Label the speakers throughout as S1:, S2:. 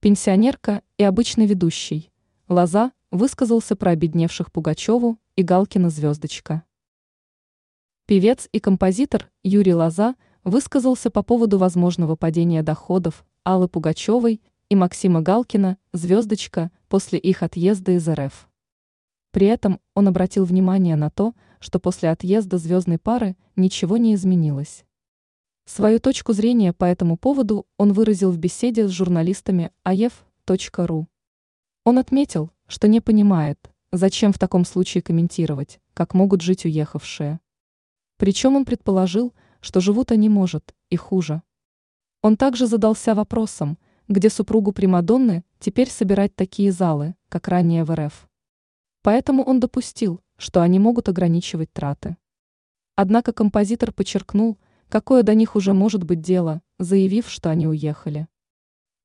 S1: Пенсионерка и обычный ведущий. Лоза высказался про обедневших Пугачеву и Галкина звездочка. Певец и композитор Юрий Лоза высказался по поводу возможного падения доходов Аллы Пугачевой и Максима Галкина «Звездочка» после их отъезда из РФ. При этом он обратил внимание на то, что после отъезда звездной пары ничего не изменилось. Свою точку зрения по этому поводу он выразил в беседе с журналистами aef.ru. Он отметил, что не понимает, зачем в таком случае комментировать, как могут жить уехавшие. Причем он предположил, что живут они, может, и хуже. Он также задался вопросом, где супругу Примадонны теперь собирать такие залы, как ранее в РФ. Поэтому он допустил, что они могут ограничивать траты. Однако композитор подчеркнул, какое до них уже может быть дело, заявив, что они уехали.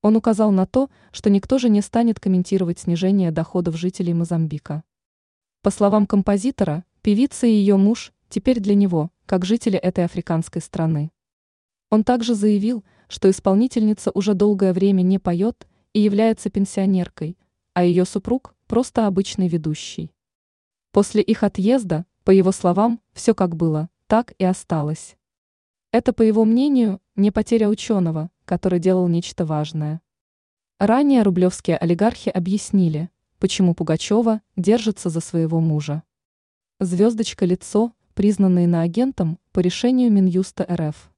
S1: Он указал на то, что никто же не станет комментировать снижение доходов жителей Мозамбика. По словам композитора, певица и ее муж теперь для него, как жители этой африканской страны. Он также заявил, что исполнительница уже долгое время не поет и является пенсионеркой, а ее супруг – просто обычный ведущий. После их отъезда, по его словам, все как было, так и осталось. Это, по его мнению, не потеря ученого, который делал нечто важное. Ранее рублевские олигархи объяснили, почему Пугачева держится за своего мужа. Звездочка лицо, признанное иноагентом по решению Минюста РФ.